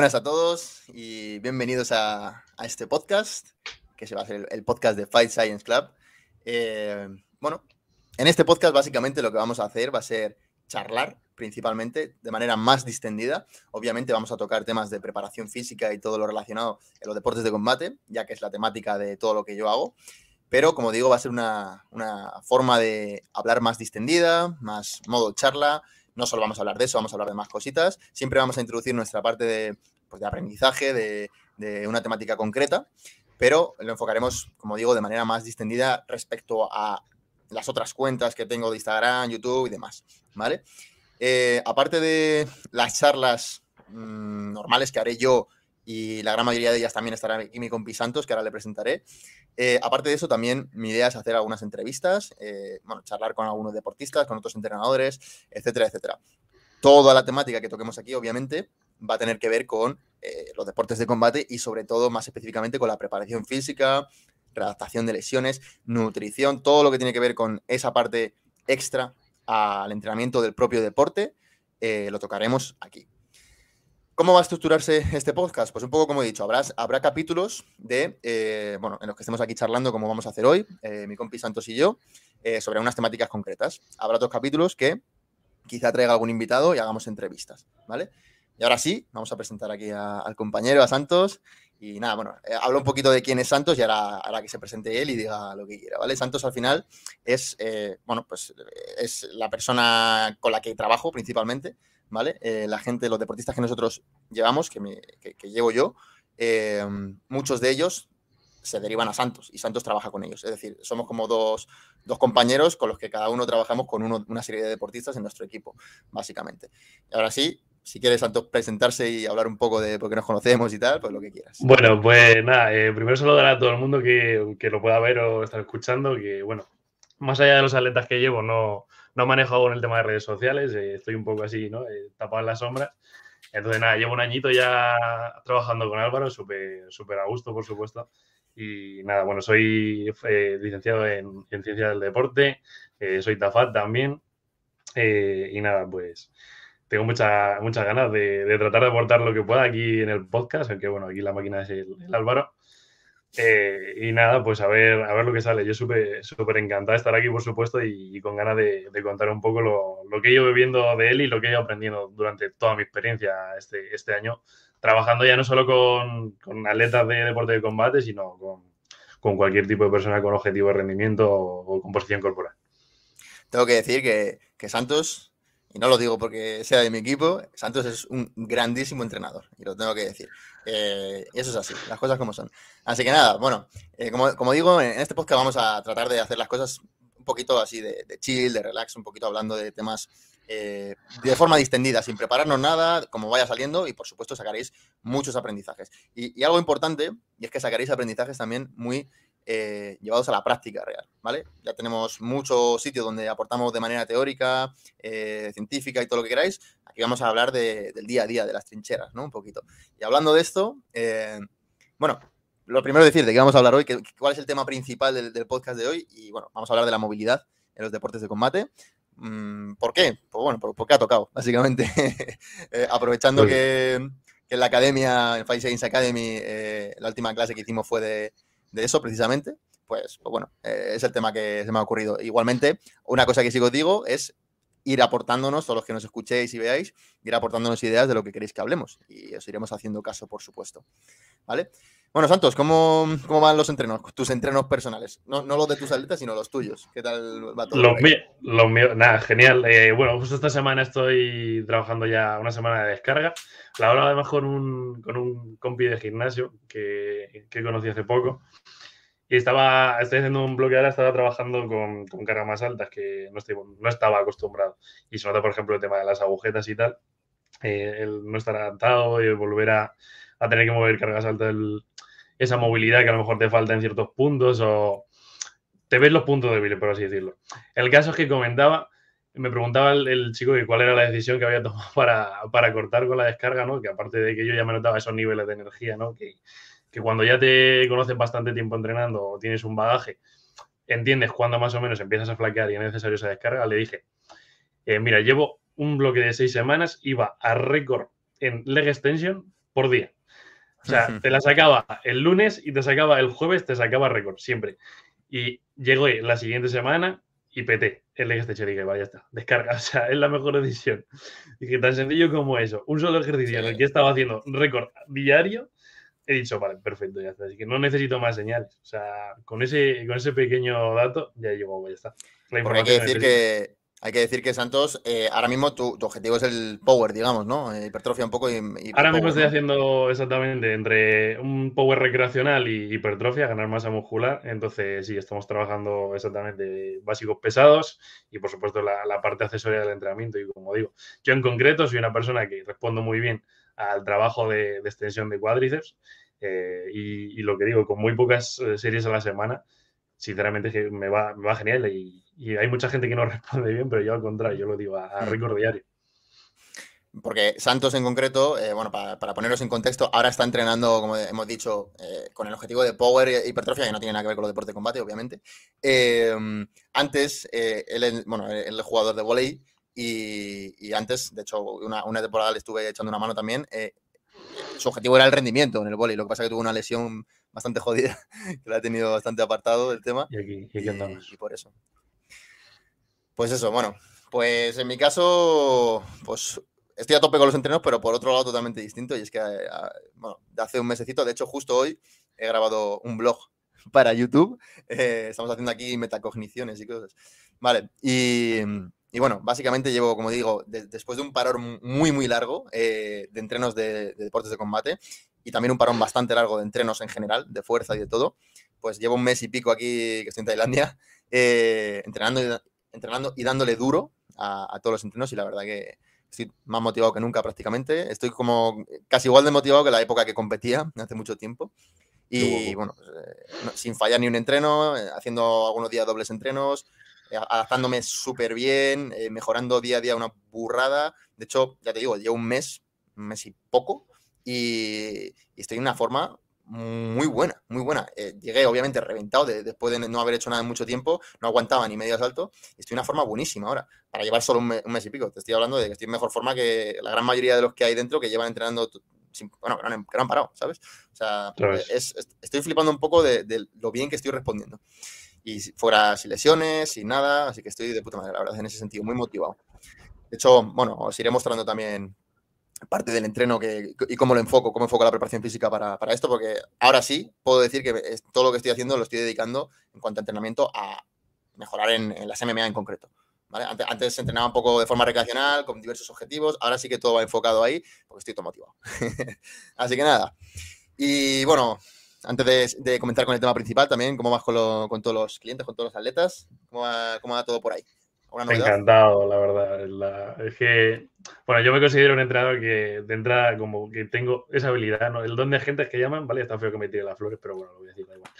Buenas a todos y bienvenidos a, este podcast, que se va a ser el, podcast de Fight Science Club. Eh, bueno, en este podcast básicamente lo que vamos a hacer va a ser charlar principalmente de manera más distendida. Obviamente vamos a tocar temas de preparación física y todo lo relacionado en los deportes de combate, ya que es la temática de todo lo que yo hago. Pero como digo, va a ser una, una forma de hablar más distendida, más modo charla, no solo vamos a hablar de eso, vamos a hablar de más cositas. Siempre vamos a introducir nuestra parte de, pues, aprendizaje, de, una temática concreta, pero lo enfocaremos, como digo, de manera más distendida respecto a las otras cuentas que tengo de Instagram, YouTube y demás, ¿vale? Eh, aparte de las charlas mm, normales que haré yo y la gran mayoría de ellas también estará aquí mi compi Santos, que ahora le presentaré. Eh, aparte de eso, también mi idea es hacer algunas entrevistas, eh, bueno, charlar con algunos deportistas, con otros entrenadores, etcétera, etcétera. Toda la temática que toquemos aquí, obviamente, va a tener que ver con eh, los deportes de combate y sobre todo, más específicamente, con la preparación física, redactación de lesiones, nutrición, todo lo que tiene que ver con esa parte extra al entrenamiento del propio deporte, lo tocaremos aquí. ¿Cómo va a estructurarse este podcast? Pues un poco como he dicho, habrá, habrá capítulos de, eh, bueno, en los que estemos aquí charlando como vamos a hacer hoy, eh, mi compi Santos y yo, eh, sobre unas temáticas concretas. Habrá otros capítulos que quizá traiga algún invitado y hagamos entrevistas, ¿vale? Y ahora sí, vamos a presentar aquí al compañero, a Santos. Y nada, bueno, hablo un poquito de quién es Santos y ahora, ahora que se presente él y diga lo que quiera, ¿vale? Santos al final es, bueno, pues es la persona con la que trabajo principalmente. ¿Vale? Eh, la gente, los deportistas que nosotros llevamos, que, llevo yo, eh, muchos de ellos se derivan a Santos y Santos trabaja con ellos. Es decir, somos como dos, compañeros con los que cada uno trabajamos con una serie de deportistas en nuestro equipo, básicamente. Y ahora sí, si quieres, Santos, presentarse y hablar un poco de por qué nos conocemos y tal, pues lo que quieras. Bueno, pues nada, eh, primero saludar a todo el mundo que, que, lo pueda ver o estar escuchando, que bueno, más allá de los atletas que llevo, no, no manejo con el tema de redes sociales, eh, estoy un poco así, ¿no? Eh, tapado en la sombra. Entonces, nada, llevo un añito ya trabajando con Álvaro, súper super a gusto, por supuesto. Y nada, bueno, soy eh, licenciado en, en Ciencias del Deporte, soy TAFAT también. y nada, pues tengo muchas muchas ganas de, tratar de aportar lo que pueda aquí en el podcast, aunque bueno, aquí la máquina es el Álvaro. Eh, y nada, pues a ver, a ver lo que sale. Yo súper súper encantado de estar aquí, por supuesto, y, con ganas de, contar un poco lo, lo, que he ido viviendo de él y lo que he ido aprendiendo durante toda mi experiencia este, este año, trabajando ya no solo con, con atletas de deporte de combate, sino con, cualquier tipo de persona con objetivo de rendimiento o, composición corporal. Tengo que decir que, que Santos y no lo digo porque sea de mi equipo, Santos es un grandísimo entrenador, y lo tengo que decir. Eh, y eso es así, las cosas como son. Así que nada, bueno, eh, como, digo, en este podcast vamos a tratar de hacer las cosas un poquito así de, chill, de relax, un poquito hablando de temas eh, de forma distendida, sin prepararnos nada, como vaya saliendo, y por supuesto sacaréis muchos aprendizajes. y algo importante, y es que sacaréis aprendizajes también muy eh, llevados a la práctica real, ¿vale? Ya tenemos muchos sitios donde aportamos de manera teórica, eh, científica y todo lo que queráis. Aquí vamos a hablar del día a día, de las trincheras, ¿no? Un poquito. Y hablando de esto, eh, bueno, lo primero decir de qué vamos a hablar hoy, que, cuál es el tema principal del, podcast de hoy. Y bueno, vamos a hablar de la movilidad en los deportes de combate. Mm, ¿Por qué? Pues bueno, porque ha tocado, básicamente. aprovechando que, en la academia, en Five Science Academy, la última clase que hicimos fue de de eso precisamente, pues, pues bueno, eh, es el tema que se me ha ocurrido. Igualmente, una cosa que sí os digo es ir aportándonos, todos los que nos escuchéis y veáis, ir aportándonos ideas de lo que queréis que hablemos. Y os iremos haciendo caso, por supuesto. ¿Vale? Bueno, Santos, ¿cómo, cómo van los entrenos, tus entrenos personales? No, los de tus atletas, sino los tuyos. ¿Qué tal va todo? Los, míos, los míos, nada, genial. Eh, bueno, justo esta semana estoy trabajando ya una semana de descarga. La hora además con un, con un compi de gimnasio que, que conocí hace poco. Y estaba, estoy haciendo un bloque ahora, estaba trabajando con, con cargas más altas que no, estoy, no estaba acostumbrado. Y se nota, por ejemplo, el tema de las agujetas y tal. Eh, el no estar adaptado y volver a, a tener que mover cargas altas, esa movilidad que a lo mejor te falta en ciertos puntos o te ves los puntos débiles, por así decirlo. El caso es que comentaba, me preguntaba el, chico que cuál era la decisión que había tomado para, para, cortar con la descarga, ¿no? Que aparte de que yo ya me notaba esos niveles de energía, ¿no? Que, que cuando ya te conoces bastante tiempo entrenando o tienes un bagaje, entiendes cuándo más o menos empiezas a flaquear y es necesario esa descarga, le dije, eh, mira, llevo un bloque de seis semanas, iba a récord en leg extension por día. O sea, te la sacaba el lunes y te sacaba el jueves, te sacaba récord, siempre. Y llegó la siguiente semana y peté el Legacy Station. Dije, vaya, ya está, descarga. O sea, es la mejor decisión. Dije, tan sencillo como eso. Un solo ejercicio en el que estaba haciendo récord diario. He dicho, vale, perfecto, ya está. Así que no necesito más señales. O sea, con ese, con ese pequeño dato ya llegó, ya está. Hay que decir que hay que decir que Santos, eh, ahora mismo tu, objetivo es el power, digamos, ¿no? Eh, hipertrofia un poco y. ahora mismo estoy haciendo exactamente entre un power recreacional y hipertrofia, ganar masa muscular. Entonces, sí, estamos trabajando exactamente básicos pesados y, por supuesto, la, parte accesoria del entrenamiento. Y como digo, yo en concreto soy una persona que respondo muy bien al trabajo de, extensión de cuádriceps. Eh, y, y, lo que digo, con muy pocas series a la semana, sinceramente que me va, me va genial y, hay mucha gente que no responde bien, pero yo al contrario, yo lo digo a, a mm. diario. Porque Santos en concreto, eh, bueno, para, poneros en contexto, ahora está entrenando, como hemos dicho, eh, con el objetivo de power e hipertrofia, que no tiene nada que ver con los deportes de combate, obviamente. Antes, eh, él, bueno, él es jugador de volei y, antes, de hecho, una, una, temporada le estuve echando una mano también. Su objetivo era el rendimiento en el volei, lo que pasa es que tuvo una lesión bastante jodida, que la ha tenido bastante apartado del tema. Y aquí, y, y, por eso. Pues eso, bueno, pues en mi caso, pues estoy a tope con los entrenos, pero por otro lado totalmente distinto. Y es que, eh, bueno, hace un mesecito, de hecho, justo hoy he grabado un blog para YouTube. Eh, estamos haciendo aquí metacogniciones y cosas. Vale, y, bueno, básicamente llevo, como digo, después de un parón muy, muy largo eh, de entrenos de, deportes de combate, y también un parón bastante largo de entrenos en general, de fuerza y de todo, pues llevo un mes y pico aquí, que estoy en Tailandia, eh, entrenando, y, entrenando y dándole duro a, todos los entrenos y la verdad que estoy más motivado que nunca prácticamente. Estoy como casi igual de motivado que la época que competía hace mucho tiempo. Y bueno, pues, eh, sin fallar ni un entreno, eh, haciendo algunos días dobles entrenos, adaptándome súper bien, mejorando día a día una burrada. De hecho, ya te digo, llevo un mes, un mes y poco, y, estoy en una forma muy buena, muy buena. Eh, llegué obviamente reventado después de no haber hecho nada en mucho tiempo, no aguantaba ni medio salto, y estoy en una forma buenísima ahora, para llevar solo un, mes y pico. Te estoy hablando de que estoy en mejor forma que la gran mayoría de los que hay dentro que llevan entrenando, bueno, que no han, parado, ¿sabes? O sea, estoy flipando un poco de, lo bien que estoy respondiendo. Y fuera sin lesiones, sin nada, así que estoy de puta madre, la verdad, en ese sentido, muy motivado. De hecho, bueno, os iré mostrando también parte del entreno que, y cómo lo enfoco, cómo enfoco la preparación física para, esto, porque ahora sí puedo decir que todo lo que estoy haciendo lo estoy dedicando en cuanto a entrenamiento a mejorar en, las MMA en concreto. ¿vale? Antes, antes, entrenaba un poco de forma recreacional, con diversos objetivos, ahora sí que todo va enfocado ahí, porque estoy todo motivado. Así que nada. Y bueno, antes de, comentar con el tema principal también, ¿cómo vas con, con todos los clientes, con todos los atletas? ¿Cómo ¿Cómo va todo por ahí? Encantado, la verdad. es que, bueno, yo me considero un entrenador que de entrada como que tengo esa habilidad, ¿no? El don de gente que llaman, vale, está feo que me tire las flores, pero bueno, lo voy a decir, da igual.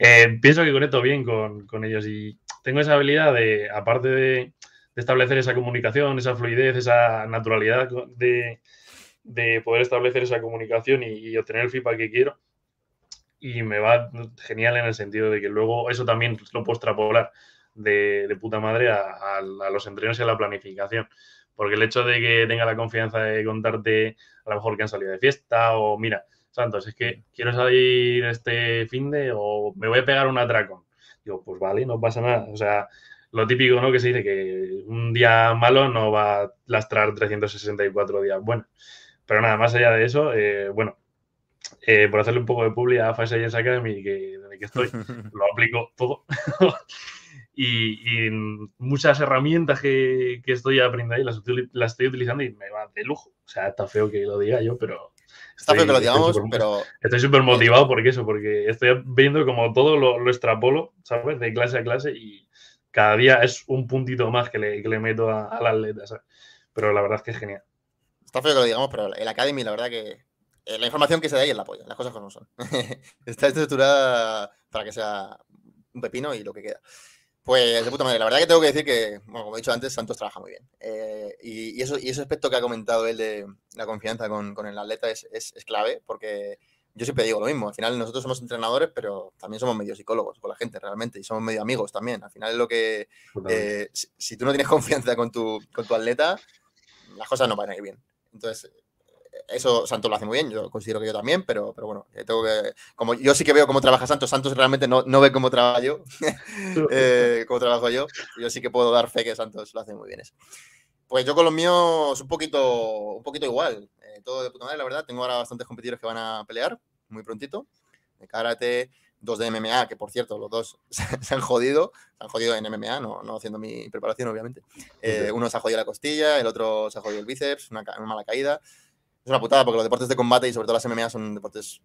Eh, pienso que conecto bien con, ellos y tengo esa habilidad de, aparte de, establecer esa comunicación, esa fluidez, esa naturalidad de, poder establecer esa comunicación y, y obtener el feedback que quiero. Y me va genial en el sentido de que luego eso también lo puedo extrapolar de, puta madre a, los entrenos y a la planificación. Porque el hecho de que tenga la confianza de contarte a lo mejor que han salido de fiesta o mira, Santos, es que quiero salir este fin de o me voy a pegar un atracón. Digo, pues vale, no pasa nada. O sea, lo típico, ¿no? Que se dice que un día malo no va a lastrar 364 días bueno Pero nada, más allá de eso, eh, bueno, eh, por hacerle un poco de publi a Fast Science Academy, que, de que estoy, lo aplico todo. y, muchas herramientas que, estoy aprendiendo ahí las, las, estoy utilizando y me va de lujo. O sea, está feo que lo diga yo, pero... Está feo que lo digamos, pero... Estoy súper motivado porque eso, porque estoy viendo como todo lo, lo, extrapolo, ¿sabes? De clase a clase y cada día es un puntito más que le, que le meto a, la atleta, ¿sabes? Pero la verdad es que es genial. Está feo que lo digamos, pero el Academy, la verdad que la información que se da ahí es la polla, las cosas como son. Está estructurada para que sea un pepino y lo que queda. Pues de puta madre, la verdad que tengo que decir que, bueno, como he dicho antes, Santos trabaja muy bien. Eh, y, eso, y ese aspecto que ha comentado él de la confianza con, con el atleta es, es, clave, porque yo siempre digo lo mismo. Al final nosotros somos entrenadores, pero también somos medio psicólogos con la gente realmente y somos medio amigos también. Al final es lo que, eh, si, tú no tienes confianza con tu, con tu atleta, las cosas no van a ir bien. Entonces, eso Santos lo hace muy bien, yo considero que yo también, pero, pero bueno, tengo que, como yo sí que veo cómo trabaja Santos, Santos realmente no, no ve cómo trabajo yo, eh, cómo trabajo yo, yo sí que puedo dar fe que Santos lo hace muy bien eso. Pues yo con los míos un poquito, un poquito igual, eh, todo de puta madre, la verdad, tengo ahora bastantes competidores que van a pelear muy prontito, de karate, dos de MMA, que por cierto, los dos se han jodido, se han jodido en MMA, no, no haciendo mi preparación, obviamente. Eh, uno se ha jodido la costilla, el otro se ha jodido el bíceps, una, una, mala caída. Es una putada porque los deportes de combate y sobre todo las MMA son deportes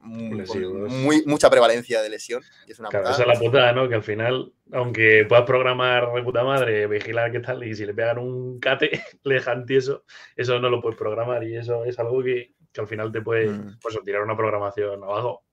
muy, mucha prevalencia de lesión. Y es una claro, esa es la putada, ¿no? Que al final, aunque puedas programar de puta madre, vigilar qué tal, y si le pegan un cate, le dejan tieso, eso no lo puedes programar y eso es algo que, que al final te puede mm. pues, tirar una programación abajo.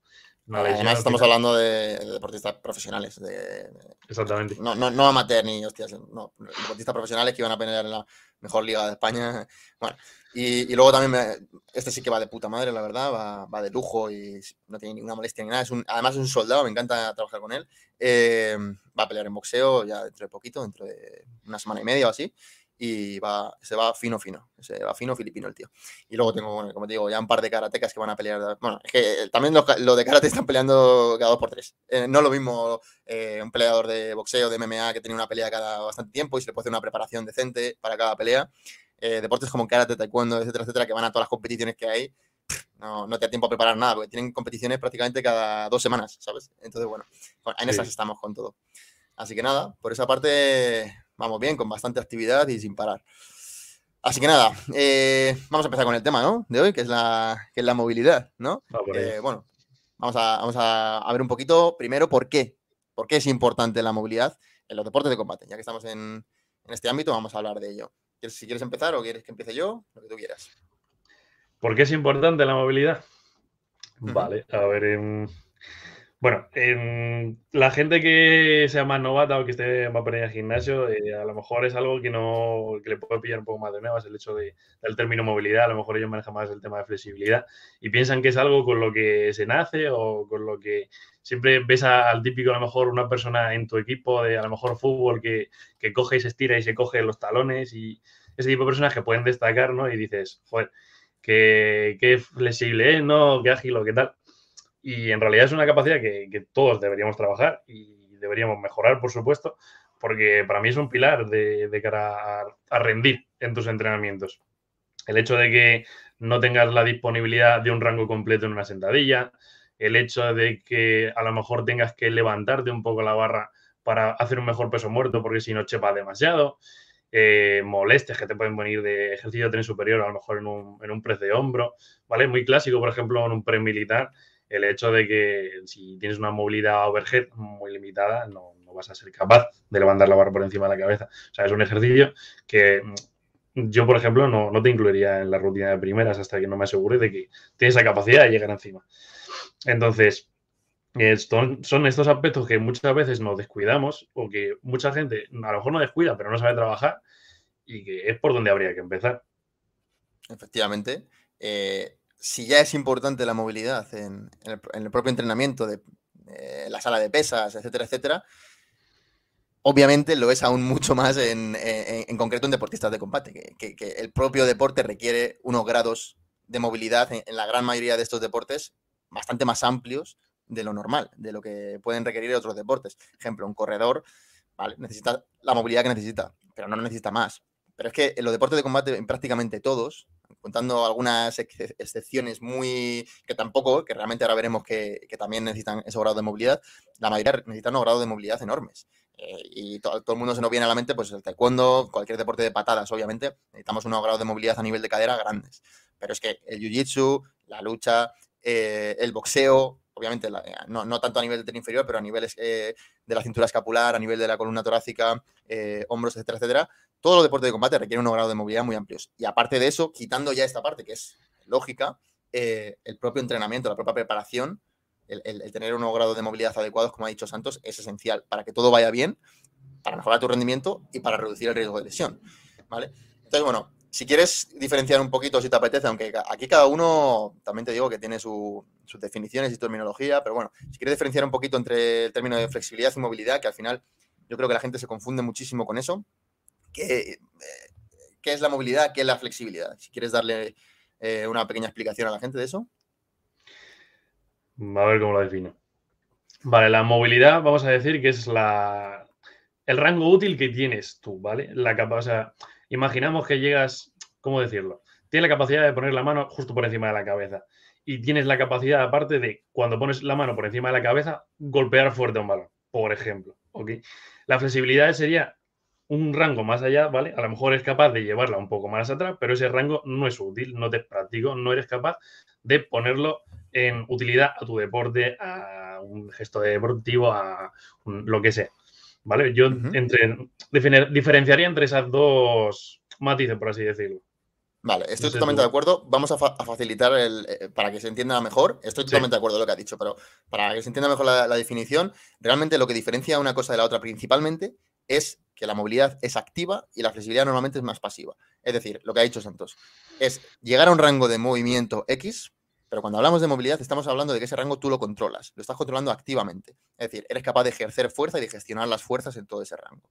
Además, estamos hablando de, deportistas profesionales. De, Exactamente. No, no, no amateur ni hostias, no. Deportistas profesionales que iban a pelear en la mejor liga de España. Bueno, y, luego también, este sí que va de puta madre, la verdad, va, va, de lujo y no tiene ninguna molestia ni nada. Es un, además, es un soldado, me encanta trabajar con él. Eh, va a pelear en boxeo ya dentro de poquito, dentro de una semana y media o así y va, se va fino, fino. Se va fino filipino el tío. Y luego tengo, bueno, como te digo, ya un par de karatecas que van a pelear. Bueno, es que eh, también los, de karate están peleando cada dos por tres. Eh, no lo mismo eh, un peleador de boxeo, de MMA, que tiene una pelea cada bastante tiempo y se le puede hacer una preparación decente para cada pelea. deportes como karate, taekwondo, etcétera, etcétera, que van a todas las competiciones que hay. No, no te da tiempo a preparar nada, porque tienen competiciones prácticamente cada dos semanas, ¿sabes? Entonces, bueno, en esas estamos con todo. Así que nada, por esa parte vamos bien, con bastante actividad y sin parar. Así que nada, eh, vamos a empezar con el tema ¿no? de hoy, que es la, que es la movilidad, ¿no? Eh, bueno, vamos a, vamos a, ver un poquito primero por qué. ¿Por qué es importante la movilidad en los deportes de combate? Ya que estamos en, en este ámbito, vamos a hablar de ello. Si quieres empezar o quieres que empiece yo, lo que tú quieras. ¿Por qué es importante la movilidad? Vale, a ver, en bueno, la gente que sea más novata o que esté más por el gimnasio, eh, a lo mejor es algo que no que le puede pillar un poco más de nuevas, el hecho de, del término movilidad, a lo mejor ellos manejan más el tema de flexibilidad y piensan que es algo con lo que se nace o con lo que siempre ves al típico, a lo mejor una persona en tu equipo de a lo mejor fútbol que, que coge y se estira y se coge los talones y ese tipo de personas que pueden destacar, ¿no? Y dices, joder, qué flexible es, ¿no? Qué ágil o qué tal y en realidad es una capacidad que, todos deberíamos trabajar y deberíamos mejorar, por supuesto, porque para mí es un pilar de, cara a, rendir en tus entrenamientos. El hecho de que no tengas la disponibilidad de un rango completo en una sentadilla, el hecho de que a lo mejor tengas que levantarte un poco la barra para hacer un mejor peso muerto, porque si no chepa demasiado, eh, molestias que te pueden venir de ejercicio de tren superior, a lo mejor en un, en un press de hombro, ¿vale? Muy clásico, por ejemplo, en un pre militar, el hecho de que si tienes una movilidad overhead muy limitada, no, vas a ser capaz de levantar la barra por encima de la cabeza. O sea, es un ejercicio que mm, yo, por ejemplo, no, te incluiría en la rutina de primeras hasta que no me asegure de que tienes esa capacidad de llegar encima. Entonces, son estos aspectos que muchas veces nos descuidamos o que mucha gente a lo mejor no descuida, pero no sabe trabajar y que es por donde habría que empezar. Efectivamente. Eh, si ya es importante la movilidad en, el, propio entrenamiento de eh, la sala de pesas, etcétera, etcétera, obviamente lo es aún mucho más en, concreto en deportistas de combate, que, el propio deporte requiere unos grados de movilidad en, la gran mayoría de estos deportes bastante más amplios de lo normal, de lo que pueden requerir otros deportes. Ejemplo, un corredor. Necesita la movilidad que necesita, pero no necesita más. Pero es que en los deportes de combate, en prácticamente todos, contando algunas excepciones muy que tampoco, que realmente ahora veremos que, también necesitan ese grado de movilidad, la mayoría necesitan unos grados de movilidad enormes. Eh, y todo el mundo se nos viene a la mente, pues el taekwondo, cualquier deporte de patadas, obviamente, necesitamos unos grados de movilidad a nivel de cadera grandes. Pero es que el jiu-jitsu, la lucha, eh, el boxeo, obviamente no, tanto a nivel del inferior, pero a niveles eh, de la cintura escapular, a nivel de la columna torácica, hombros, etcétera, etcétera, todos los deportes de combate requieren unos grados de movilidad muy amplios. Y aparte de eso, quitando ya esta parte que es lógica, eh, el propio entrenamiento, la propia preparación, el, tener unos grados de movilidad adecuados, como ha dicho Santos, es esencial para que todo vaya bien, para mejorar tu rendimiento y para reducir el riesgo de lesión. ¿vale? Entonces, bueno, si quieres diferenciar un poquito, si te apetece, aunque aquí cada uno, también te digo que tiene sus definiciones y terminología, pero bueno, si quieres diferenciar un poquito entre el término de flexibilidad y movilidad, que al final yo creo que la gente se confunde muchísimo con eso, ¿Qué, es la movilidad? ¿Qué es la flexibilidad? Si quieres darle eh, una pequeña explicación a la gente de eso? A ver cómo lo defino. Vale, la movilidad, vamos a decir que es la, el rango útil que tienes tú, ¿vale? La capa, o sea, imaginamos que llegas, ¿cómo decirlo? Tienes la capacidad de poner la mano justo por encima de la cabeza. Y tienes la capacidad, aparte de cuando pones la mano por encima de la cabeza, golpear fuerte un balón, por ejemplo. ¿ok? La flexibilidad sería un rango más allá, ¿vale? A lo mejor es capaz de llevarla un poco más atrás, pero ese rango no es útil, no te es práctico, no eres capaz de ponerlo en utilidad a tu deporte, a un gesto deportivo, a lo que sea. ¿Vale? Yo entre, diferenciaría entre esas dos matices, por así decirlo. Vale, estoy totalmente de acuerdo. Vamos a, facilitar el, eh, para que se entienda mejor. Estoy totalmente de acuerdo con lo que ha dicho, pero para que se entienda mejor la, definición, realmente lo que diferencia una cosa de la otra principalmente es que la movilidad es activa y la flexibilidad normalmente es más pasiva. Es decir, lo que ha dicho Santos, es llegar a un rango de movimiento X, pero cuando hablamos de movilidad estamos hablando de que ese rango tú lo controlas, lo estás controlando activamente. Es decir, eres capaz de ejercer fuerza y de gestionar las fuerzas en todo ese rango.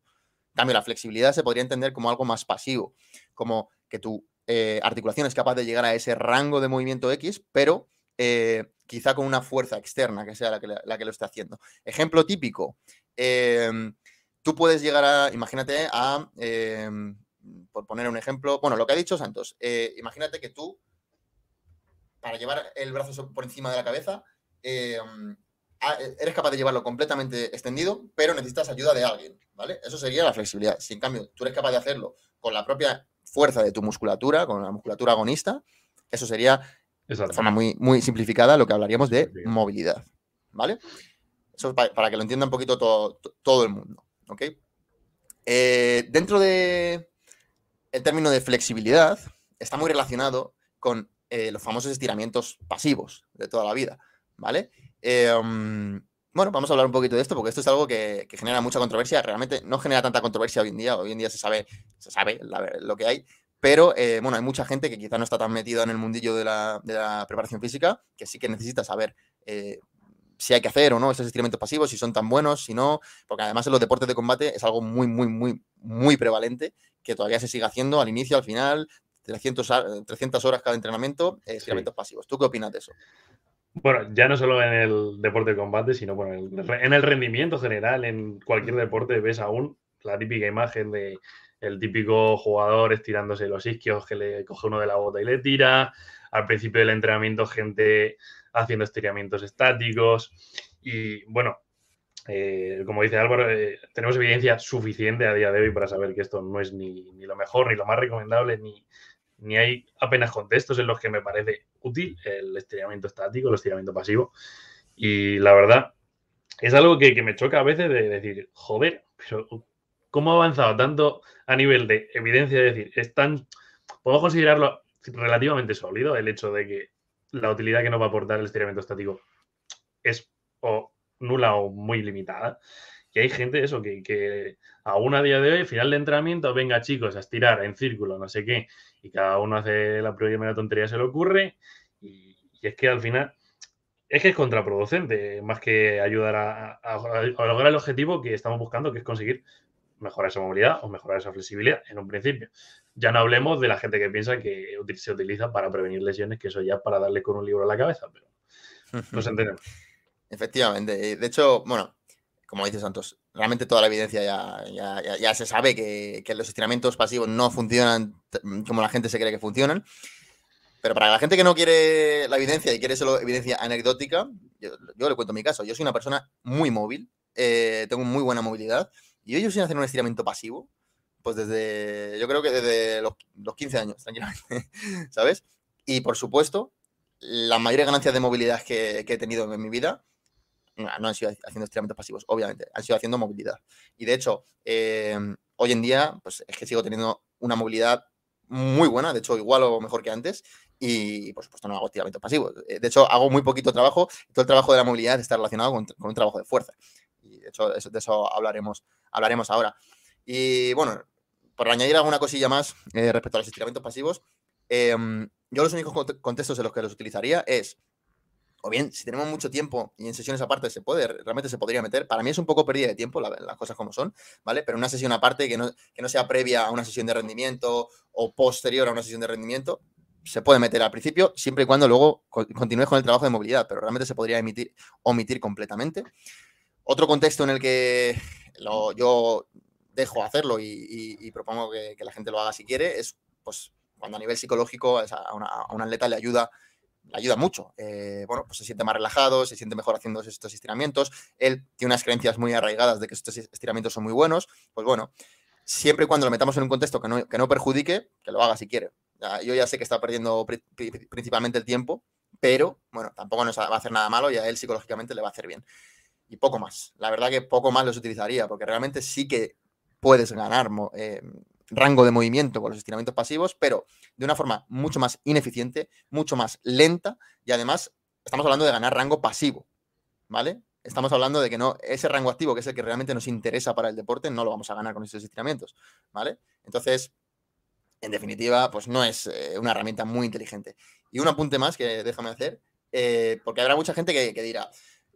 En cambio, la flexibilidad se podría entender como algo más pasivo, como que tu eh, articulación es capaz de llegar a ese rango de movimiento X, pero eh, quizá con una fuerza externa que sea la que, la que lo esté haciendo. Ejemplo típico, em, tú puedes llegar a, imagínate, a, em, por poner un ejemplo, bueno, lo que ha dicho Santos, eh, imagínate que tú, para llevar el brazo por encima de la cabeza, em, eres capaz de llevarlo completamente extendido, pero necesitas ayuda de alguien, ¿vale? Eso sería la flexibilidad. Si en cambio tú eres capaz de hacerlo con la propia fuerza de tu musculatura, con la musculatura agonista, eso sería, de forma muy, muy simplificada, lo que hablaríamos de movilidad, ¿vale? Eso para, para que lo entienda un poquito todo, todo el mundo, ¿ok? Eh, dentro de el término de flexibilidad está muy relacionado con eh, los famosos estiramientos pasivos de toda la vida, ¿vale? Eh, um, bueno, vamos a hablar un poquito de esto porque esto es algo que, genera mucha controversia. Realmente no genera tanta controversia hoy en día. Hoy en día se sabe, se sabe lo que hay. Pero bueno, hay mucha gente que quizá no está tan metida en el mundillo de la, preparación física que sí que necesita saber si hay que hacer o no estos estiramientos pasivos, si son tan buenos, si no. Porque además en los deportes de combate es algo muy, muy, muy, muy prevalente que todavía se sigue haciendo al inicio, al final. 300, 300 horas cada entrenamiento, estiramientos pasivos. ¿Tú qué opinas de eso? Bueno, ya no solo en el deporte de combate, sino bueno, en el rendimiento general, en cualquier deporte ves aún la típica imagen de el típico jugador estirándose los isquios que le coge uno de la bota y le tira. Al principio del entrenamiento, gente haciendo estiramientos estáticos. Y bueno, eh, como dice Álvaro, eh, tenemos evidencia suficiente a día de hoy para saber que esto no es ni, ni lo mejor, ni lo más recomendable, ni, ni hay apenas contextos en los que me parece útil el estiramiento estático, el estiramiento pasivo. Y la verdad, es algo que, me choca a veces de decir, joder, pero ¿cómo ha avanzado tanto a nivel de evidencia? De decir, es tan, puedo considerarlo relativamente sólido el hecho de que la utilidad que nos va a aportar el estiramiento estático es o nula o muy limitada. Y hay gente, eso, que, que aún a día de hoy, final de entrenamiento, venga chicos a estirar en círculo, no sé qué, y cada uno hace la primera tontería se le ocurre, y, es que al final es que es contraproducente, más que ayudar a, lograr el objetivo que estamos buscando, que es conseguir mejorar esa movilidad o mejorar esa flexibilidad en un principio. Ya no hablemos de la gente que piensa que se utiliza para prevenir lesiones, que eso ya para darle con un libro a la cabeza, pero nos entendemos. Efectivamente. De hecho, bueno, como dice Santos, realmente toda la evidencia ya, ya, se sabe que, los estiramientos pasivos no funcionan como la gente se cree que funcionan. Pero para la gente que no quiere la evidencia y quiere solo evidencia anecdótica, yo, le cuento mi caso. Yo soy una persona muy móvil, eh, tengo muy buena movilidad y yo sin hacer un estiramiento pasivo, pues desde, yo creo que desde los, 15 años, tranquilamente, ¿sabes? Y por supuesto, la mayor ganancia de movilidad que he tenido en mi vida no, han sido haciendo estiramientos pasivos, obviamente, han sido haciendo movilidad. Y de hecho, eh, hoy en día, pues es que sigo teniendo una movilidad muy buena, de hecho, igual o mejor que antes, y por supuesto no hago estiramientos pasivos. Eh, de hecho, hago muy poquito trabajo, todo el trabajo de la movilidad está relacionado con, un trabajo de fuerza. De eso hablaremos, hablaremos ahora. Y bueno, por añadir alguna cosilla más eh, respecto a los estiramientos pasivos, yo los únicos contextos en los que los utilizaría es o bien, si tenemos mucho tiempo y en sesiones aparte se puede, realmente se podría meter. Para mí es un poco pérdida de tiempo, las cosas como son, ¿vale? Pero una sesión aparte que no, que no sea previa a una sesión de rendimiento o posterior a una sesión de rendimiento, se puede meter al principio, siempre y cuando luego continúes con el trabajo de movilidad, pero realmente se podría emitir, omitir completamente. Otro contexto en el que yo dejo hacerlo y, propongo que, la gente lo haga si quiere es pues, cuando a nivel psicológico a, un atleta le ayuda le ayuda mucho. Eh, bueno, pues se siente más relajado, se siente mejor haciendo estos estiramientos. Él tiene unas creencias muy arraigadas de que estos estiramientos son muy buenos. Pues bueno, siempre y cuando lo metamos en un contexto que no, que no perjudique, que lo haga si quiere. yo ya sé que está perdiendo principalmente el tiempo, pero bueno, tampoco nos va a hacer nada malo y a él psicológicamente le va a hacer bien. Y poco más. La verdad que poco más los utilizaría, porque realmente sí que puedes ganar eh, rango de movimiento con los estiramientos pasivos, pero de una forma mucho más ineficiente, mucho más lenta y además estamos hablando de ganar rango pasivo, ¿vale? Estamos hablando de que no, ese rango activo, que es el que realmente nos interesa para el deporte, no lo vamos a ganar con esos estiramientos, ¿vale? Entonces, en definitiva, pues no es eh, una herramienta muy inteligente. Y un apunte más que déjame hacer, eh, porque habrá mucha gente que, dirá,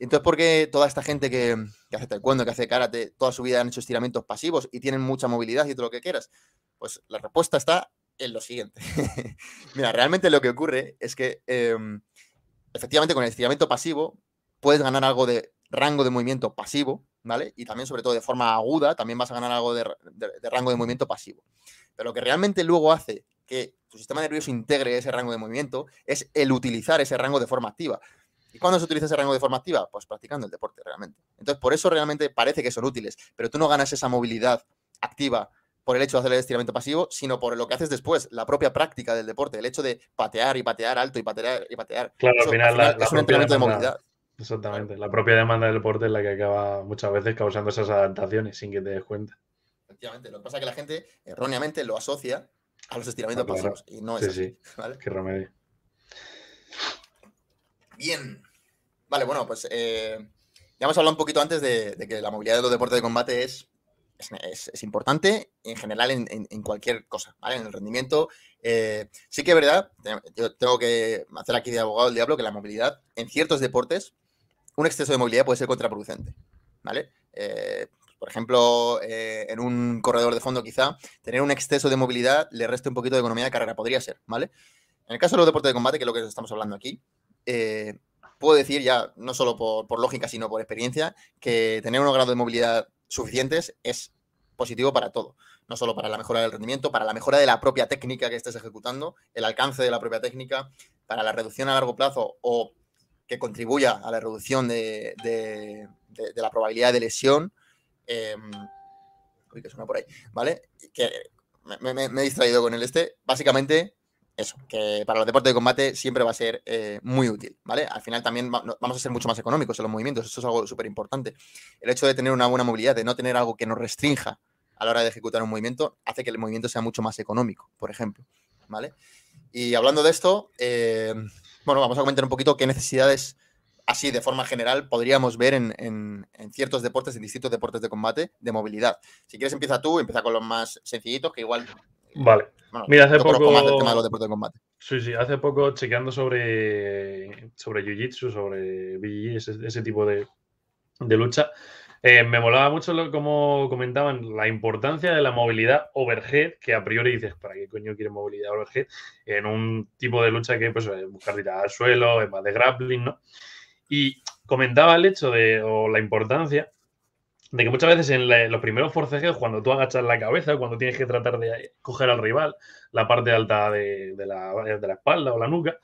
entonces, ¿por qué toda esta gente que, que, hace taekwondo, que hace karate, toda su vida han hecho estiramientos pasivos y tienen mucha movilidad y todo lo que quieras? Pues la respuesta está en lo siguiente. Mira, realmente lo que ocurre es que em, efectivamente con el estiramiento pasivo puedes ganar algo de rango de movimiento pasivo, ¿vale? Y también, sobre todo, de forma aguda, también vas a ganar algo de, rango de movimiento pasivo. Pero lo que realmente luego hace que tu sistema nervioso integre ese rango de movimiento es el utilizar ese rango de forma activa. ¿Y cuándo se utiliza ese rango de forma activa? Pues practicando el deporte realmente. Entonces, por eso realmente parece que son útiles, pero tú no ganas esa movilidad activa por el hecho de hacer el estiramiento pasivo, sino por lo que haces después, la propia práctica del deporte, el hecho de patear y patear alto y patear y patear. Claro, al final, es un entrenamiento de movilidad. Exactamente. La propia demanda del deporte es la que acaba muchas veces causando esas adaptaciones sin que te des cuenta. Efectivamente. Lo que pasa es que la gente erróneamente lo asocia a los estiramientos ah, pasivos. Y no es así. Qué remedio. Bien. Vale, bueno, pues eh, ya hemos hablado un poquito antes de, que la movilidad de los deportes de combate es, es, importante en general en, cualquier cosa, ¿vale? En el rendimiento. Eh, sí que es verdad, yo tengo que hacer aquí de abogado del diablo que la movilidad en ciertos deportes un exceso de movilidad puede ser contraproducente, ¿vale? Eh, por ejemplo, en un corredor de fondo quizá, tener un exceso de movilidad le resta un poquito de economía de carrera, podría ser, ¿vale? En el caso de los deportes de combate, que es lo que estamos hablando aquí, eh, puedo decir ya, no solo por, lógica, sino por experiencia, que tener unos grados de movilidad suficientes es positivo para todo. No solo para la mejora del rendimiento, para la mejora de la propia técnica que estés ejecutando, el alcance de la propia técnica, para la reducción a largo plazo o que contribuya a la reducción de, la probabilidad de lesión. Em, uy, que suena por ahí, ¿vale? Que me, he distraído con el este. Básicamente, eso, que para los deportes de combate siempre va a ser eh, muy útil, ¿vale? Al final también vamos a ser mucho más económicos en los movimientos, eso es algo súper importante. El hecho de tener una buena movilidad, de no tener algo que nos restrinja a la hora de ejecutar un movimiento, hace que el movimiento sea mucho más económico, por ejemplo, ¿vale? Y hablando de esto, eh, bueno, vamos a comentar un poquito qué necesidades, así de forma general, podríamos ver en, ciertos deportes, en distintos deportes de combate, de movilidad. Si quieres, empieza tú, empieza con los más sencillitos, que igual. Vale. Mira, hace poco. Más tema de los deportes de combate. Sí, sí, hace poco chequeando sobre, sobre Jiu-Jitsu, sobre BJJ, ese, tipo de, de lucha. Eh, me molaba mucho lo, como comentaban la importancia de la movilidad overhead, que a priori dices, ¿para qué coño quiere movilidad overhead? En un tipo de lucha que pues buscar tirar al suelo, es más de grappling, ¿no? Y comentaba el hecho de, o la importancia de que muchas veces en los primeros forcejeos, cuando tú agachas la cabeza, cuando tienes que tratar de coger al rival, la parte alta de, la, de la espalda o la nuca,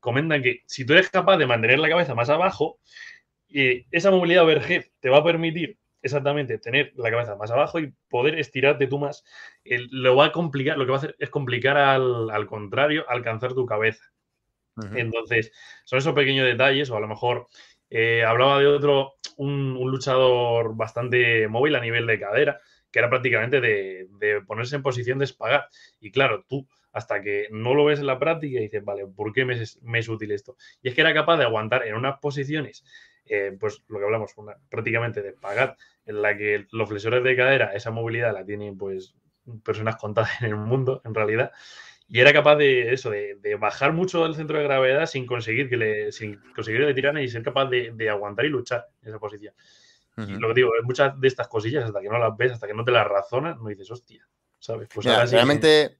comentan que si tú eres capaz de mantener la cabeza más abajo, y esa movilidad overhead te va a permitir exactamente tener la cabeza más abajo y poder estirarte tú más. lo va a complicar, lo que va a hacer es complicar al, contrario alcanzar tu cabeza. Entonces, son esos pequeños detalles, o a lo mejor eh, hablaba de otro, un, luchador bastante móvil a nivel de cadera, que era prácticamente de, ponerse en posición de espagar. Y claro, tú, hasta que no lo ves en la práctica, dices, vale, ¿por qué me es útil esto? Y es que era capaz de aguantar en unas posiciones eh, pues lo que hablamos, prácticamente de pagar, en la que los flexores de cadera, esa movilidad la tienen pues personas contadas en el mundo, en realidad, y era capaz de eso, de, bajar mucho el centro de gravedad sin conseguir que le, sin conseguir le tiran y ser capaz de, aguantar y luchar en esa posición. Y lo que digo, muchas de estas cosillas, hasta que no las ves, hasta que no te las razonas, no dices, hostia, ¿sabes? Pues realmente,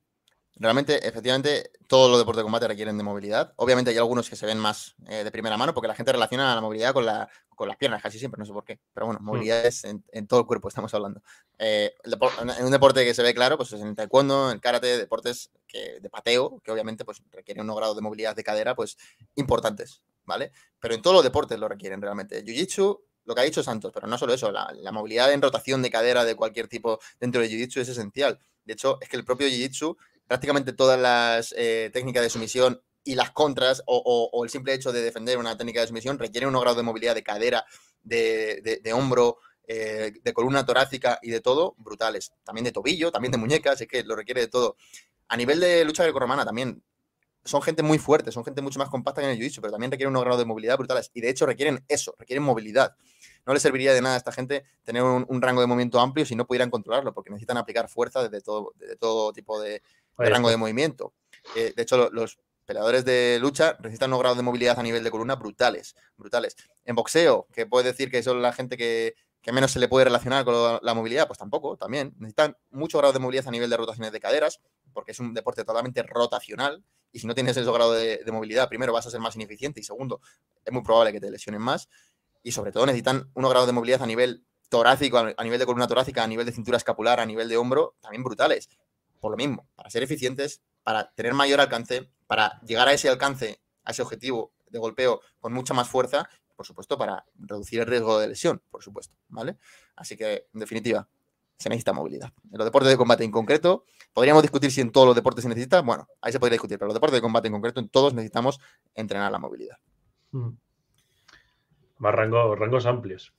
realmente, efectivamente, todos los deportes de combate requieren de movilidad. Obviamente hay algunos que se ven más eh, de primera mano porque la gente relaciona la movilidad con, la, con las piernas casi siempre, no sé por qué. Pero bueno, mm. movilidad es en, todo el cuerpo, estamos hablando. Eh, en un deporte que se ve claro, pues es en el taekwondo, en el karate, deportes que, de pateo, que obviamente pues requieren unos grados de movilidad de cadera pues importantes, ¿vale? Pero en todos los deportes lo requieren realmente. Jiu-Jitsu lo que ha dicho Santos, pero no solo eso, la, la, movilidad en rotación de cadera de cualquier tipo dentro de Jiu-Jitsu es esencial. De hecho, es que el propio Jiu-Jitsu prácticamente todas las eh, técnicas de sumisión y las contras o, el simple hecho de defender una técnica de sumisión requieren unos grados de movilidad de cadera, de, hombro, eh, de columna torácica y de todo brutales. También de tobillo, también de muñecas, es que lo requiere de todo. A nivel de lucha grecorromana también son gente muy fuerte, son gente mucho más compacta que en el jiu pero también requieren unos grados de movilidad brutales. Y de hecho requieren eso, requieren movilidad. No les serviría de nada a esta gente tener un, rango de movimiento amplio si no pudieran controlarlo, porque necesitan aplicar fuerza desde todo, todo tipo de, rango de movimiento. Eh, de hecho, los peleadores de lucha necesitan unos grados de movilidad a nivel de columna brutales, brutales. En boxeo, que puede decir que son la gente que, menos se le puede relacionar con la movilidad, pues tampoco, también. Necesitan mucho grado de movilidad a nivel de rotaciones de caderas, porque es un deporte totalmente rotacional. Y si no tienes ese grado de, de, movilidad, primero vas a ser más ineficiente y segundo, es muy probable que te lesionen más. Y sobre todo necesitan unos grados de movilidad a nivel torácico, a nivel de columna torácica, a nivel de cintura escapular, a nivel de hombro, también brutales por lo mismo, para ser eficientes, para tener mayor alcance, para llegar a ese alcance, a ese objetivo de golpeo con mucha más fuerza, por supuesto, para reducir el riesgo de lesión, por supuesto, ¿vale? Así que, en definitiva, se necesita movilidad. En los deportes de combate en concreto, podríamos discutir si en todos los deportes se necesita, bueno, ahí se podría discutir, pero en los deportes de combate en concreto, en todos necesitamos entrenar la movilidad. Mm. Más rangos amplios.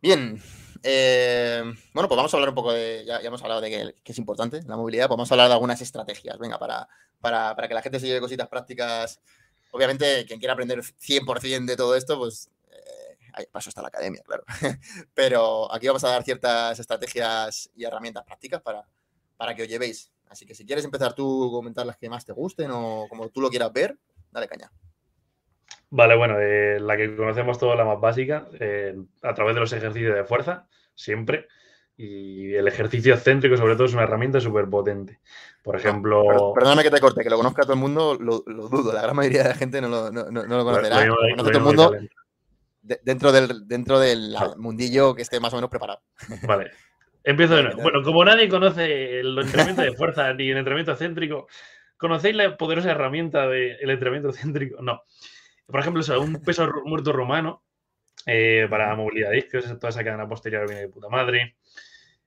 Bien, eh, bueno, pues vamos a hablar un poco de, ya, hemos hablado de que, es importante la movilidad, pues vamos a hablar de algunas estrategias, venga, para, para, que la gente se lleve cositas prácticas. Obviamente, quien quiera aprender 100% de todo esto, pues eh, paso está la academia, claro. Pero aquí vamos a dar ciertas estrategias y herramientas prácticas para, para que os llevéis. Así que si quieres empezar tú comentar las que más te gusten o como tú lo quieras ver, dale caña. Vale, bueno, eh, la que conocemos todos, la más básica, eh, a través de los ejercicios de fuerza, siempre. Y el ejercicio céntrico, sobre todo, es una herramienta súper potente. Por ejemplo. perdóname que te corte, que lo conozca todo el mundo, lo, dudo. La gran mayoría de la gente no lo, no, lo conocerá. Lo, todo el mundo dentro del, dentro del mundillo que esté más o menos preparado. Vale. Empiezo de nuevo. Bueno, como nadie conoce el entrenamiento de fuerza ni el entrenamiento céntrico, ¿conocéis la poderosa herramienta del entrenamiento céntrico? No. Por ejemplo, un peso muerto romano eh, para movilidad de isquios, toda esa cadena posterior viene de puta madre.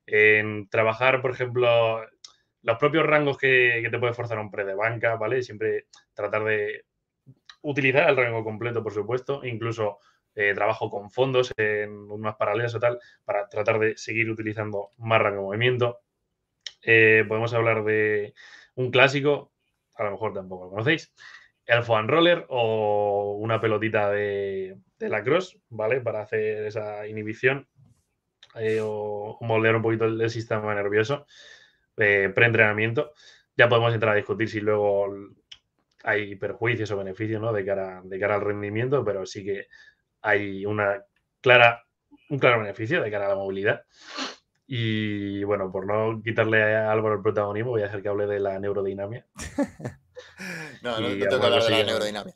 En trabajar, por ejemplo, los propios rangos que, te puede forzar un pre de banca, ¿vale? Siempre tratar de utilizar el rango completo, por supuesto, incluso eh, trabajo con fondos en unas paralelas o tal, para tratar de seguir utilizando más rango de movimiento. Eh, podemos hablar de un clásico, a lo mejor tampoco lo conocéis, el foam roller o una pelotita de, la cross, ¿vale? Para hacer esa inhibición eh, o moldear un poquito el, sistema nervioso eh, pre-entrenamiento. Ya podemos entrar a discutir si luego hay perjuicios o beneficios ¿no? de, cara, de cara al rendimiento, pero sí que hay una clara, un claro beneficio de cara a la movilidad. Y bueno, por no quitarle a Álvaro el protagonismo, voy a hacer que hable de la neurodinamia. no, no, tengo que hablar de la neurodinamia.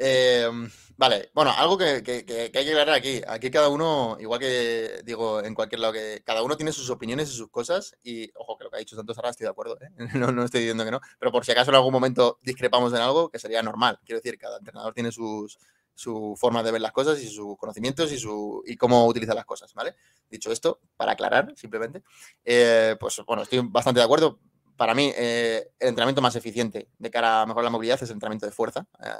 Em, vale, bueno, algo que, hay que aclarar aquí. Aquí cada uno, igual que digo en cualquier lado, que cada uno tiene sus opiniones y sus cosas. Y ojo, que lo que ha dicho Santos ahora estoy de acuerdo, ¿eh? no, no, estoy diciendo que no. Pero por si acaso en algún momento discrepamos en algo, que sería normal. Quiero decir, cada entrenador tiene sus, su forma de ver las cosas y sus conocimientos y, su, y cómo utiliza las cosas, ¿vale? Dicho esto, para aclarar simplemente, eh, pues bueno, estoy bastante de acuerdo para mí, eh, el entrenamiento más eficiente de cara a mejorar la movilidad es el entrenamiento de fuerza eh,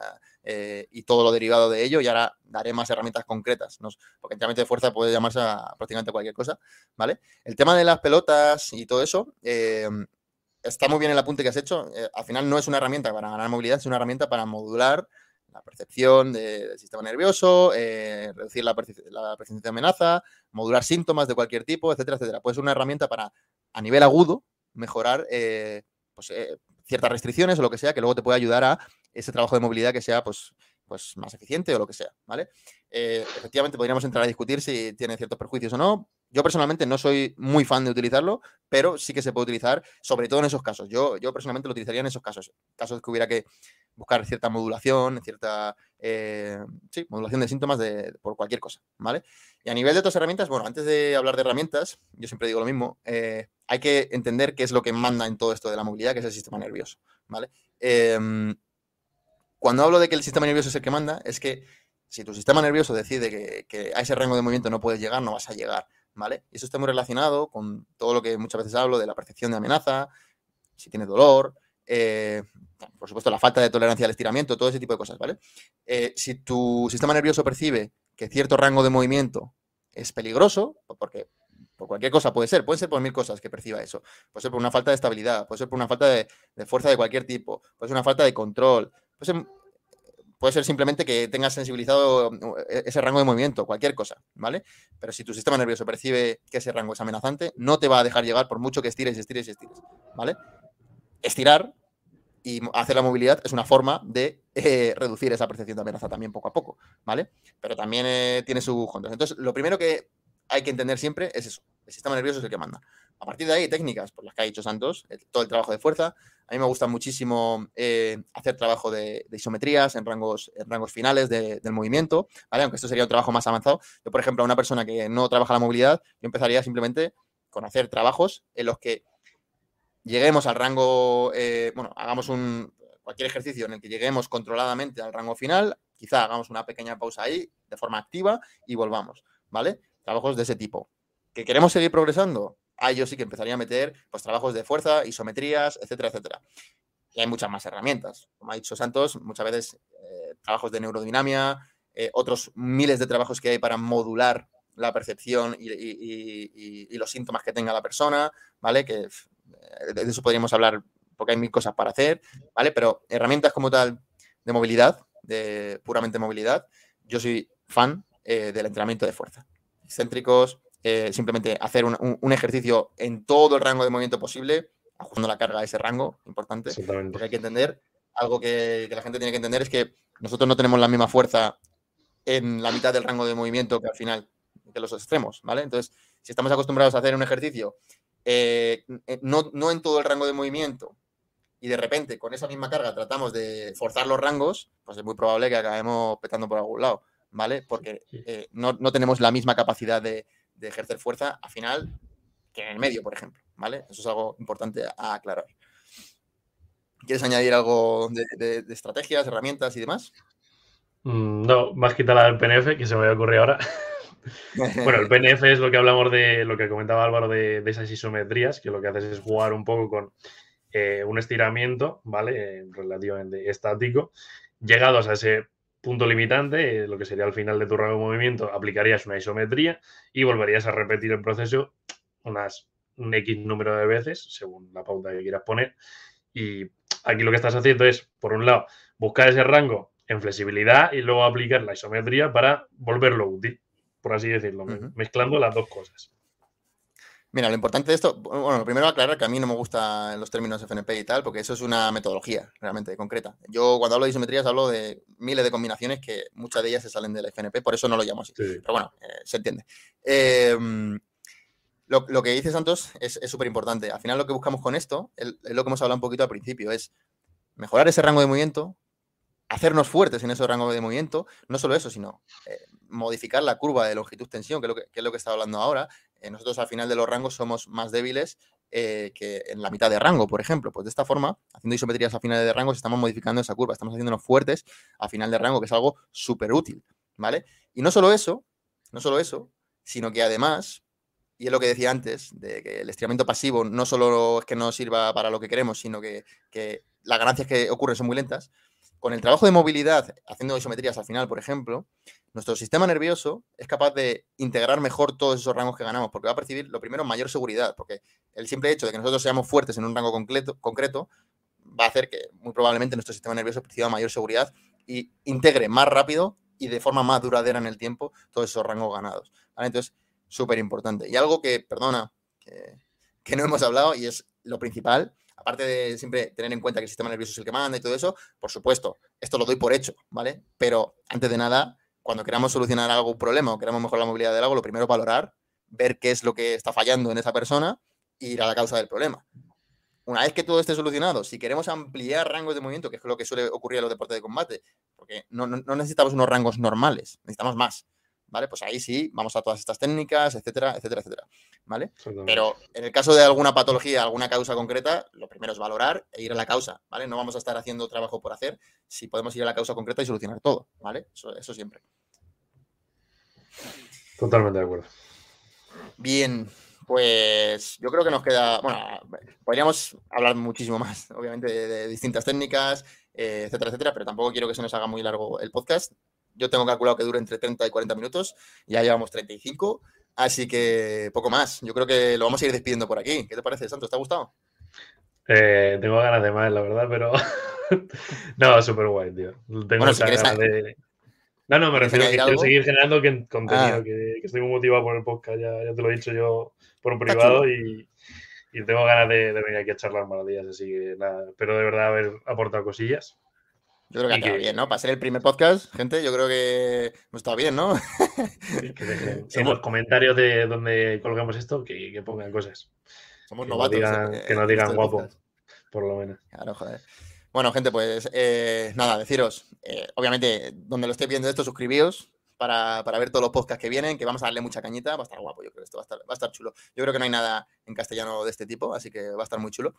eh, y todo lo derivado de ello. Y ahora daré más herramientas concretas, porque entrenamiento de fuerza puede llamarse a prácticamente cualquier cosa, ¿vale? El tema de las pelotas y todo eso, está muy bien el apunte que has hecho. al final no es una herramienta para ganar movilidad, es una herramienta para modular la percepción del sistema nervioso, reducir la, la percepción de amenaza, modular síntomas de cualquier tipo, etcétera, etcétera. Puede ser una herramienta para, a nivel agudo, mejorar eh, pues, eh, ciertas restricciones o lo que sea, que luego te puede ayudar a ese trabajo de movilidad que sea pues, pues más eficiente o lo que sea, ¿vale? Eh, efectivamente, podríamos entrar a discutir si tiene ciertos perjuicios o no. Yo personalmente no soy muy fan de utilizarlo, pero sí que se puede utilizar, sobre todo en esos casos. Yo, yo personalmente lo utilizaría en esos casos, casos que hubiera que buscar cierta modulación, cierta eh, modulación de síntomas de, por cualquier cosa, ¿vale? Y a nivel de otras herramientas, bueno, antes de hablar de herramientas, yo siempre digo lo mismo, eh, hay que entender qué es lo que manda en todo esto de la movilidad, que es el sistema nervioso, ¿vale? Em, cuando hablo de que el sistema nervioso es el que manda, es que si tu sistema nervioso decide que, que, a ese rango de movimiento no puedes llegar, no vas a llegar, ¿vale? Y eso está muy relacionado con todo lo que muchas veces hablo de la percepción de amenaza, si tienes dolor, eh, por supuesto, la falta de tolerancia al estiramiento, todo ese tipo de cosas, ¿vale? Eh, si tu sistema nervioso percibe que cierto rango de movimiento es peligroso, porque por cualquier cosa puede ser, puede ser por mil cosas que perciba eso, puede ser por una falta de estabilidad, puede ser por una falta de, fuerza de cualquier tipo, puede ser una falta de control, puede ser, simplemente que tengas sensibilizado eh, ese rango de movimiento, cualquier cosa, ¿vale? Pero si tu sistema nervioso percibe que ese rango es amenazante, no te va a dejar llegar por mucho que estires estires estires, ¿vale? Estirar y hacer la movilidad es una forma de eh, reducir esa percepción de amenaza también poco a poco, ¿vale? Pero también eh, tiene su control. Entonces, lo primero que hay que entender siempre es eso. El sistema nervioso es el que manda. A partir de ahí, técnicas, por las que ha dicho Santos, todo el trabajo de fuerza. A mí me gusta muchísimo eh, hacer trabajo de, isometrías en rangos, en rangos finales del movimiento, ¿vale? Aunque esto sería un trabajo más avanzado. Yo, por ejemplo, a una persona que no trabaja la movilidad, yo empezaría simplemente con hacer trabajos en los que lleguemos al rango, eh, bueno, hagamos un, cualquier ejercicio en el que lleguemos controladamente al rango final, quizá hagamos una pequeña pausa ahí de forma activa y volvamos, ¿vale? Trabajos de ese tipo. ¿Que queremos seguir progresando? Ahí yo sí que empezaría a meter pues trabajos de fuerza, isometrías, etcétera, etcétera. Y hay muchas más herramientas. Como ha dicho Santos, muchas veces eh, trabajos de neurodinamia, eh, otros miles de trabajos que hay para modular la percepción y, y, los síntomas que tenga la persona, ¿vale? Que de eso podríamos hablar porque hay mil cosas para hacer, ¿vale? Pero herramientas como tal de movilidad, de puramente movilidad, yo soy fan eh, del entrenamiento de fuerza. Excéntricos, eh, simplemente hacer un, ejercicio en todo el rango de movimiento posible, ajustando la carga a ese rango, importante, porque hay que entender, algo que, que la gente tiene que entender es que nosotros no tenemos la misma fuerza en la mitad del rango de movimiento que al final, que los extremos, ¿vale? Entonces, si estamos acostumbrados a hacer un ejercicio eh, eh, no, en todo el rango de movimiento, y de repente con esa misma carga tratamos de forzar los rangos, pues es muy probable que acabemos petando por algún lado, ¿vale? Porque eh, no, tenemos la misma capacidad de, ejercer fuerza al final que en el medio, por ejemplo, ¿vale? Eso es algo importante a aclarar. ¿Quieres añadir algo de, estrategias, herramientas y demás? Mm, no, más quitar la del PNF, que se me ocurrir ahora. Bueno, el PNF es lo que hablamos de lo que comentaba Álvaro de, esas isometrías, que lo que haces es jugar un poco con eh, un estiramiento, ¿vale? relativamente estático. Llegados a ese punto limitante, eh, lo que sería al final de tu rango de movimiento, aplicarías una isometría y volverías a repetir el proceso unas un X número de veces, según la pauta que quieras poner. Y aquí lo que estás haciendo es, por un lado, buscar ese rango en flexibilidad y luego aplicar la isometría para volverlo útil por así decirlo, mezclando las dos cosas. Mira, lo importante de esto, bueno, primero aclarar que a mí no me gustan los términos FNP y tal, porque eso es una metodología realmente concreta. Yo cuando hablo de isometrías hablo de miles de combinaciones que muchas de ellas se salen del FNP, por eso no lo llamo así. Pero bueno, eh, se entiende. Em, lo, que dice Santos es súper importante. Al final lo que buscamos con esto, es lo que hemos hablado un poquito al principio, es mejorar ese rango de movimiento, hacernos fuertes en ese rango de movimiento, no solo eso, sino eh, modificar la curva de longitud-tensión, que, es lo que, está hablando ahora. Eh, nosotros al final de los rangos somos más débiles eh, que en la mitad de rango, por ejemplo. Pues de esta forma, haciendo isometrías a finales de rangos, estamos modificando esa curva, estamos haciéndonos fuertes a final de rango, que es algo súper útil, ¿vale? Y no solo eso, no solo eso, sino que además, y es lo que decía antes, de que el estiramiento pasivo no solo es que no sirva para lo que queremos, sino que las ganancias que ocurren son muy lentas, con el trabajo de movilidad, haciendo isometrías al final, por ejemplo, nuestro sistema nervioso es capaz de integrar mejor todos esos rangos que ganamos, porque va a percibir, lo primero, mayor seguridad, porque el simple hecho de que nosotros seamos fuertes en un rango concreto, va a hacer que muy probablemente nuestro sistema nervioso perciba mayor seguridad y integre más rápido y de forma más duradera en el tiempo todos esos rangos ganados. Entonces, súper importante. Y algo que, perdona, que no hemos hablado y es lo principal, aparte de siempre tener en cuenta que el sistema nervioso es el que manda y todo eso, por supuesto, esto lo doy por hecho, ¿vale? Pero antes de nada, cuando queramos solucionar algún problema o queramos mejorar la movilidad del algo, lo primero es valorar ver qué es lo que está fallando en esa persona e ir a la causa del problema. Una vez que todo esté solucionado, si queremos ampliar rangos de movimiento, que es lo que suele ocurrir en los deportes de combate, porque no, necesitamos unos rangos normales, necesitamos más, ¿vale? Pues ahí sí, vamos a todas estas técnicas, etcétera, etcétera, etcétera, ¿vale? Pero en el caso de alguna patología, alguna causa concreta, lo primero es valorar e ir a la causa, ¿vale? No vamos a estar haciendo trabajo por hacer si podemos ir a la causa concreta y solucionar todo, ¿vale? eso siempre. Totalmente de acuerdo. Bien, pues yo creo que nos queda, bueno, podríamos hablar muchísimo más, obviamente, de, distintas técnicas, eh, etcétera, etcétera, pero tampoco quiero que se nos haga muy largo el podcast. Yo tengo calculado que dure entre 30 y 40 minutos, ya llevamos 35, así que poco más. Yo creo que lo vamos a ir despidiendo por aquí. ¿Qué te parece, Santos? ¿Te ha gustado? Eh, tengo ganas de más, la verdad, pero no, súper guay, tío. Tengo bueno, ganas de no, no, me refiero a que quiero seguir generando contenido, ah. que, estoy muy motivado por el podcast, ya, ya, te lo he dicho yo por un privado y, y, tengo ganas de, venir aquí a charlar maravillas, así que nada, espero de verdad haber aportado cosillas. Yo creo que ha estado bien, ¿no? Para ser el primer podcast, gente, yo creo que hemos estado bien, ¿no? en los comentarios de donde colgamos esto, que, que pongan cosas. Somos novatos. Eh, que nos digan guapo, por lo menos. Claro, joder. Bueno, gente, pues eh, nada, deciros, eh, obviamente, donde lo estéis viendo esto, suscribíos para, ver todos los podcasts que vienen, que vamos a darle mucha cañita, va a estar guapo, yo creo esto va a estar, va a estar chulo. Yo creo que no hay nada en castellano de este tipo, así que va a estar muy chulo.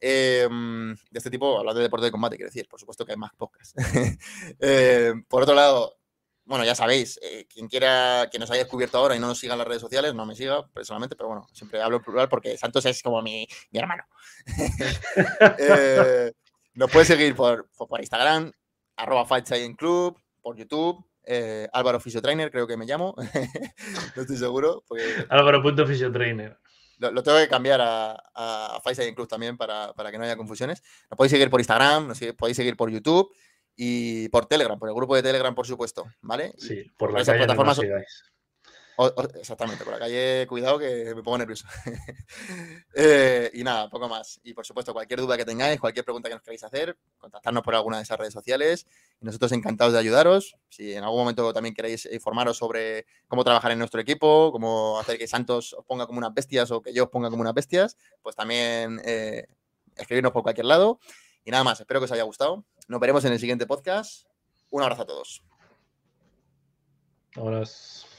Em, de este tipo, hablando de deporte de combate, quiero decir, por supuesto que hay más podcasts. Em, por otro lado, bueno, ya sabéis, eh, quien quiera que nos haya descubierto ahora y no nos siga en las redes sociales, no me siga personalmente, pero bueno, siempre hablo en plural porque Santos es como mi, mi hermano. Nos puedes seguir por, por Instagram, arroba Club, por YouTube, eh, Álvaro Fisiotrainer, creo que me llamo. no estoy seguro. Álvaro.fisiotrainer. Lo, lo tengo que cambiar a, a Club también para, que no haya confusiones. Nos podéis seguir por Instagram, nos podéis seguir por YouTube y por Telegram, por el grupo de Telegram, por supuesto, ¿vale? Sí, por las plataformas. Exactamente, por la calle, cuidado que me pongo nervioso. Eh, y nada, poco más. Y por supuesto, cualquier duda que tengáis, cualquier pregunta que nos queráis hacer, contactarnos por alguna de esas redes sociales. Y nosotros encantados de ayudaros. Si en algún momento también queréis informaros sobre cómo trabajar en nuestro equipo, cómo hacer que Santos os ponga como unas bestias o que yo os ponga como unas bestias, pues también eh, escribirnos por cualquier lado. Y nada más, espero que os haya gustado. Nos veremos en el siguiente podcast. Un abrazo a todos. Abrazo.